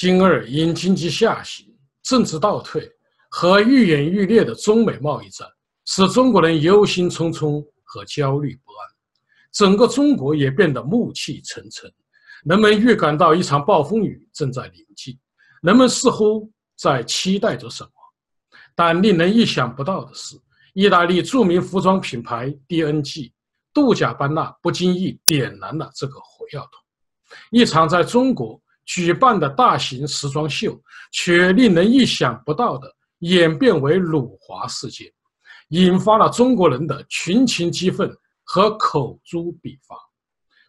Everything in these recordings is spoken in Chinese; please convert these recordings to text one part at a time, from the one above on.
今日因经济下行、政治倒退和愈演愈烈的中美贸易战，使中国人忧心忡忡和焦虑不安，整个中国也变得暮气沉沉。人们预感到一场暴风雨正在临近，人们似乎在期待着什么。但令人意想不到的是，意大利著名服装品牌 D.N.G. 杜贾班纳不经意点燃了这个火药桶。一场在中国举办的大型时装秀，却令人意想不到的演变为辱华事件，引发了中国人的群情激愤和口诛笔伐。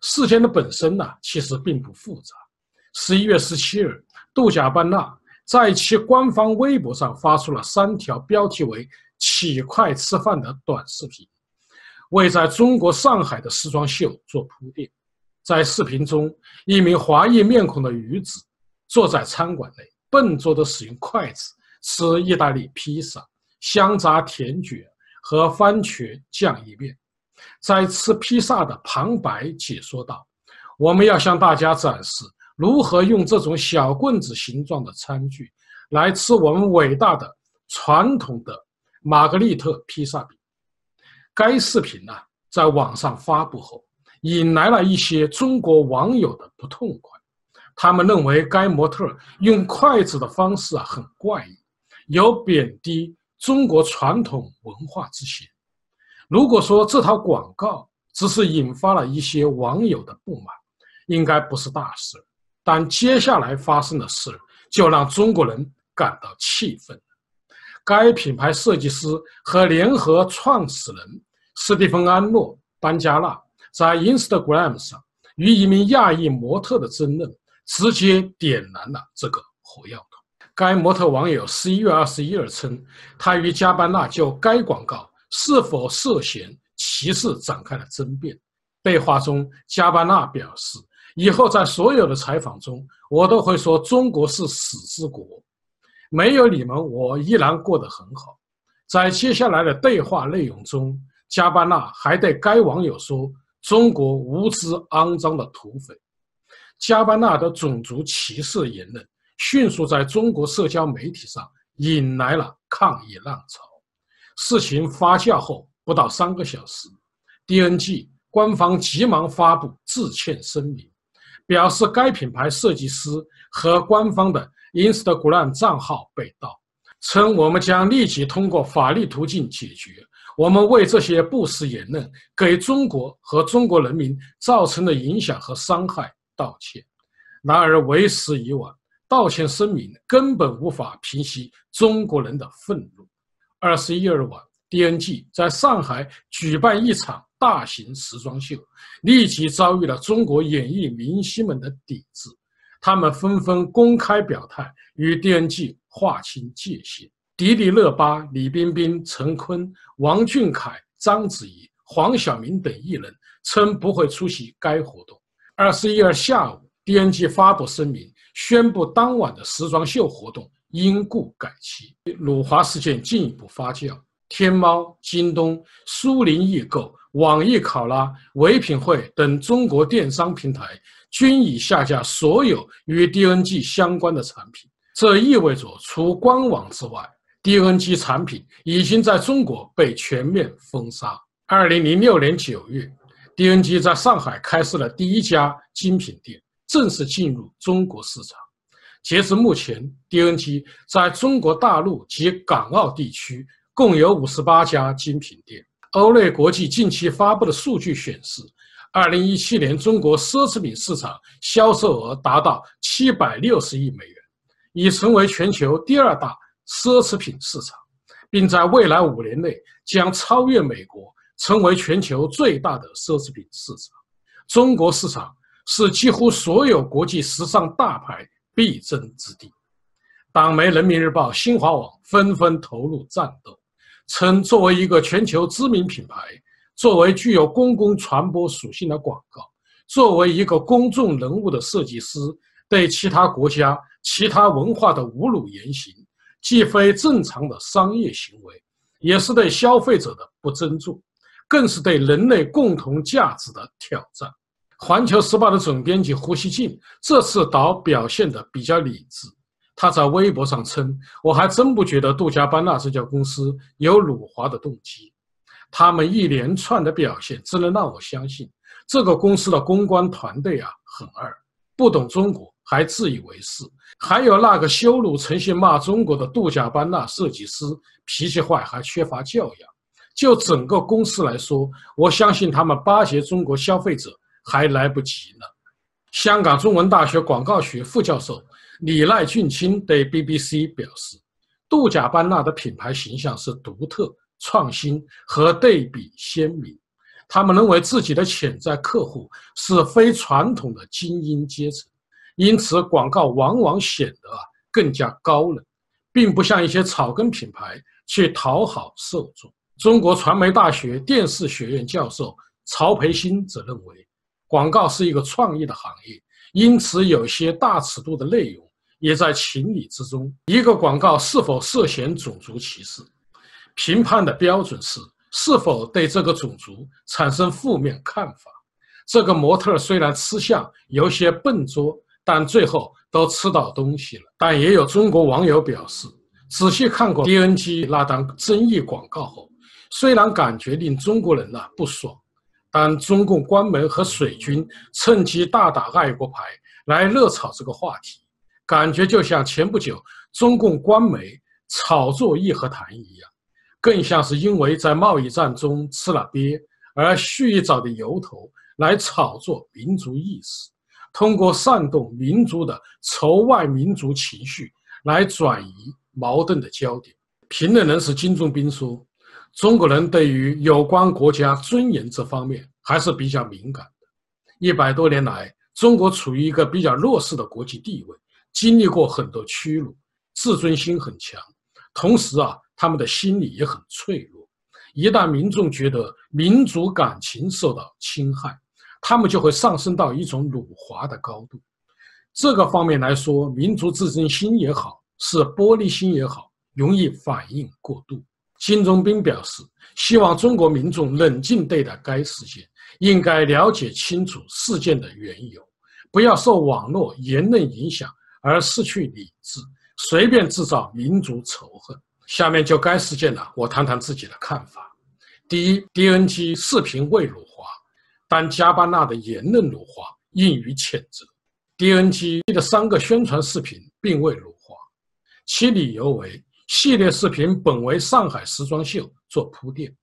事件的本身呢，其实并不复杂。十一月十七日，杜贾班纳在其官方微博上发出了三条标题为“起快吃饭”的短视频，为在中国上海的时装秀做铺垫。在视频中，一名华裔面孔的女子坐在餐馆内，笨拙地使用筷子吃意大利披萨、香炸甜卷和番茄酱意面。在吃披萨的旁白解说道：“我们要向大家展示如何用这种小棍子形状的餐具来吃我们伟大的传统的玛格丽特披萨饼。”该视频呢，在网上发布后。引来了一些中国网友的不痛快，他们认为该模特用筷子的方式啊很怪异，有贬低中国传统文化之嫌。如果说这套广告只是引发了一些网友的不满，应该不是大事。但接下来发生的事就让中国人感到气愤。该品牌设计师和联合创始人斯蒂芬·安诺·班加纳。在 Instagram 上与一名亚裔模特的争论，直接点燃了这个火药桶。该模特网友十一月二十一日称，他与加班纳就该广告是否涉嫌歧视展开了争辩。对话中，加班纳表示：“以后在所有的采访中，我都会说中国是死之国，没有你们，我依然过得很好。”在接下来的对话内容中，加班纳还对该网友说。中国无知肮脏的土匪，加班纳的种族歧视言论迅速在中国社交媒体上引来了抗议浪潮。事情发酵后不到三个小时，D.N.G 官方急忙发布致歉声明，表示该品牌设计师和官方的 Instagram 账号被盗，称我们将立即通过法律途径解决。我们为这些不实言论给中国和中国人民造成的影响和伤害道歉。然而为时已晚，道歉声明根本无法平息中国人的愤怒。二十一日晚，D.N.G 在上海举办一场大型时装秀，立即遭遇了中国演艺明星们的抵制，他们纷纷公开表态与 D.N.G 划清界限。迪丽热巴、李冰冰、陈坤、王俊凯、章子怡、黄晓明等艺人称不会出席该活动。二十一日下午，D.N.G 发布声明，宣布当晚的时装秀活动因故改期。辱华事件进一步发酵，天猫、京东、苏宁易购、网易考拉、唯品会等中国电商平台均已下架所有与 D.N.G 相关的产品。这意味着，除官网之外，D.N.G 产品已经在中国被全面封杀。二零零六年九月，D.N.G 在上海开设了第一家精品店，正式进入中国市场。截至目前，D.N.G 在中国大陆及港澳地区共有五十八家精品店。欧瑞国际近期发布的数据显示，二零一七年中国奢侈品市场销售额达到七百六十亿美元，已成为全球第二大。奢侈品市场，并在未来五年内将超越美国，成为全球最大的奢侈品市场。中国市场是几乎所有国际时尚大牌必争之地。党媒《人民日报》、新华网纷纷投入战斗，称作为一个全球知名品牌，作为具有公共传播属性的广告，作为一个公众人物的设计师，对其他国家、其他文化的侮辱言行。既非正常的商业行为，也是对消费者的不尊重，更是对人类共同价值的挑战。环球时报的总编辑胡锡进这次倒表现得比较理智。他在微博上称：“我还真不觉得杜嘉班纳这家公司有辱华的动机。他们一连串的表现，只能让我相信这个公司的公关团队啊很二，不懂中国还自以为是。还有那个羞辱诚信骂中国的杜嘉班纳设计师，脾气坏还缺乏教养。就整个公司来说，我相信他们巴结中国消费者还来不及呢。”香港中文大学广告学副教授。李赖俊清对 BBC 表示，杜贾班纳的品牌形象是独特、创新和对比鲜明。他们认为自己的潜在客户是非传统的精英阶层，因此广告往往显得啊更加高冷，并不像一些草根品牌去讨好受众。中国传媒大学电视学院教授曹培新则认为，广告是一个创意的行业，因此有些大尺度的内容。也在情理之中。一个广告是否涉嫌种族歧视，评判的标准是是否对这个种族产生负面看法。这个模特虽然吃相有些笨拙，但最后都吃到东西了。但也有中国网友表示，仔细看过 DNG 那档争议广告后，虽然感觉令中国人呐不爽，但中共官媒和水军趁机大打爱国牌来热炒这个话题。感觉就像前不久中共官媒炒作义和谈一样，更像是因为在贸易战中吃了鳖而蓄意找的由头来炒作民族意识，通过煽动民族的仇外民族情绪来转移矛盾的焦点。评论人士金仲斌说：“中国人对于有关国家尊严这方面还是比较敏感的。一百多年来，中国处于一个比较弱势的国际地位。”经历过很多屈辱，自尊心很强，同时啊，他们的心理也很脆弱。一旦民众觉得民族感情受到侵害，他们就会上升到一种辱华的高度。这个方面来说，民族自尊心也好，是玻璃心也好，容易反应过度。金钟斌表示，希望中国民众冷静对待该事件，应该了解清楚事件的缘由，不要受网络言论影响。而失去理智，随便制造民族仇恨。下面就该事件了，我谈谈自己的看法。第一，DNG 视频未辱但加班纳的言论辱华，应予谴责。DNG 的三个宣传视频并未辱华，其理由为系列视频本为上海时装秀做铺垫，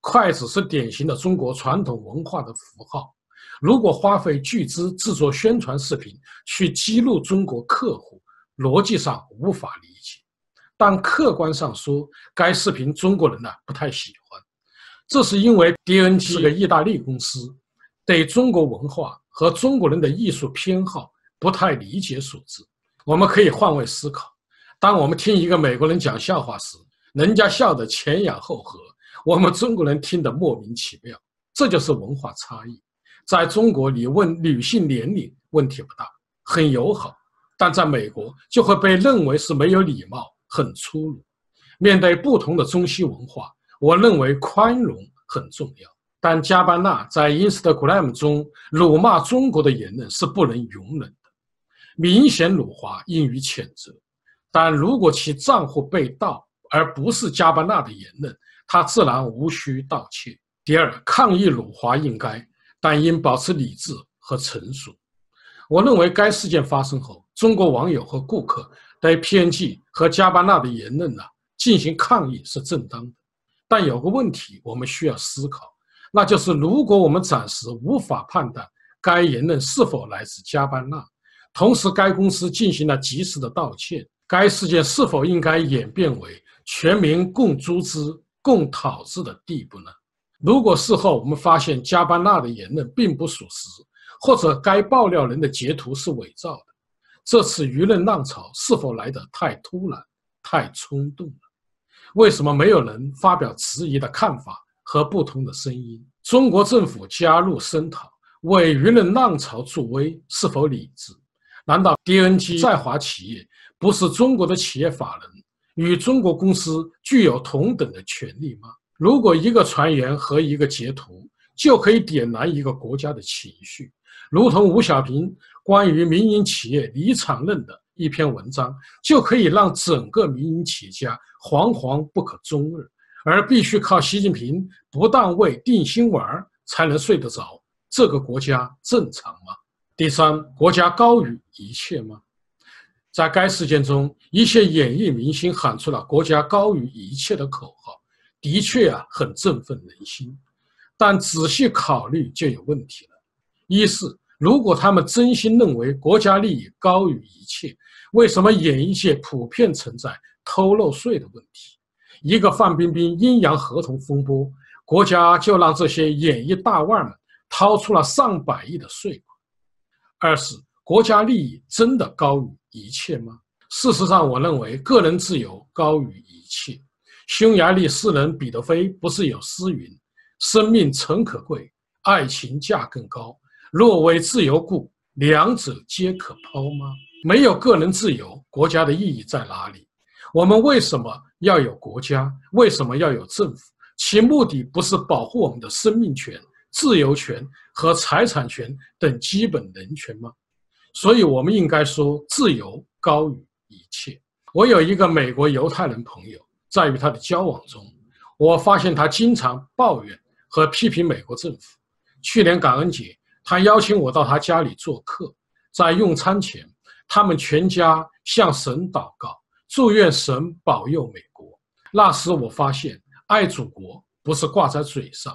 筷子是典型的中国传统文化的符号。如果花费巨资制作宣传视频去激怒中国客户，逻辑上无法理解。但客观上说，该视频中国人呢不太喜欢，这是因为 DNG 是个意大利公司，对中国文化和中国人的艺术偏好不太理解所致。我们可以换位思考：当我们听一个美国人讲笑话时，人家笑得前仰后合，我们中国人听得莫名其妙。这就是文化差异。在中国，你问女性年龄问题不大，很友好；但在美国就会被认为是没有礼貌、很粗鲁。面对不同的中西文化，我认为宽容很重要。但加班纳在 Instagram 中辱骂中国的言论是不能容忍的，明显辱华应予谴责。但如果其账户被盗，而不是加班纳的言论，他自然无需道歉。第二，抗议辱华应该。但应保持理智和成熟。我认为该事件发生后，中国网友和顾客对 PNG 和加班纳的言论呢进行抗议是正当的。但有个问题我们需要思考，那就是如果我们暂时无法判断该言论是否来自加班纳，同时该公司进行了及时的道歉，该事件是否应该演变为全民共诛之、共讨之的地步呢？如果事后我们发现加班纳的言论并不属实，或者该爆料人的截图是伪造的，这次舆论浪潮是否来得太突然、太冲动了？为什么没有人发表质疑的看法和不同的声音？中国政府加入声讨，为舆论浪潮助威，是否理智？难道 DNG 在华企业不是中国的企业法人，与中国公司具有同等的权利吗？如果一个传言和一个截图就可以点燃一个国家的情绪，如同吴小平关于民营企业离场论的一篇文章，就可以让整个民营企业家惶惶不可终日，而必须靠习近平不当为定心丸才能睡得着。这个国家正常吗？第三，国家高于一切吗？在该事件中，一些演艺明星喊出了“国家高于一切”的口号，的确啊，很振奋人心。但仔细考虑就有问题了：一是，如果他们真心认为国家利益高于一切，为什么演艺界普遍存在偷漏税的问题？一个范冰冰阴阳合同风波，国家就让这些演艺大腕们掏出了上百亿的税款。二是。国家利益真的高于一切吗？事实上，我认为个人自由高于一切。匈牙利诗人彼得菲不是有诗云：“生命诚可贵，爱情价更高。若为自由故，两者皆可抛吗？”没有个人自由，国家的意义在哪里？我们为什么要有国家？为什么要有政府？其目的不是保护我们的生命权、自由权和财产权等基本人权吗？所以，我们应该说，自由高于一切。我有一个美国犹太人朋友，在与他的交往中，我发现他经常抱怨和批评美国政府。去年感恩节，他邀请我到他家里做客，在用餐前，他们全家向神祷告，祝愿神保佑美国。那时，我发现，爱祖国不是挂在嘴上，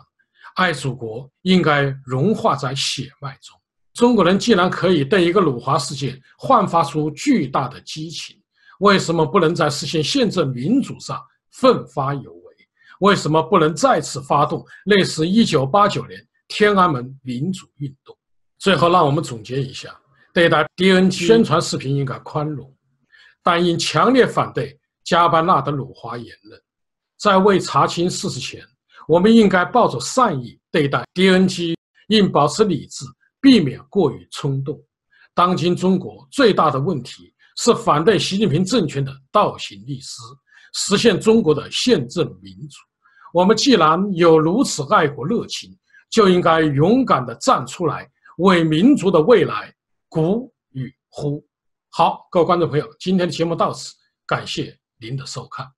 爱祖国应该融化在血脉中。中国人既然可以对一个辱华事件焕发出巨大的激情，为什么不能在实现宪政民主上奋发有为？为什么不能再次发动类似1989年天安门民主运动？最后，让我们总结一下：对待 DNG 宣传视频应该宽容，但应强烈反对加班纳的辱华言论。在未查清事实前，我们应该抱着善意对待 DNG，应保持理智。避免过于冲动。当今中国最大的问题是反对习近平政权的倒行逆施，实现中国的宪政民主。我们既然有如此爱国热情，就应该勇敢地站出来，为民族的未来鼓与呼。好，各位观众朋友，今天的节目到此，感谢您的收看。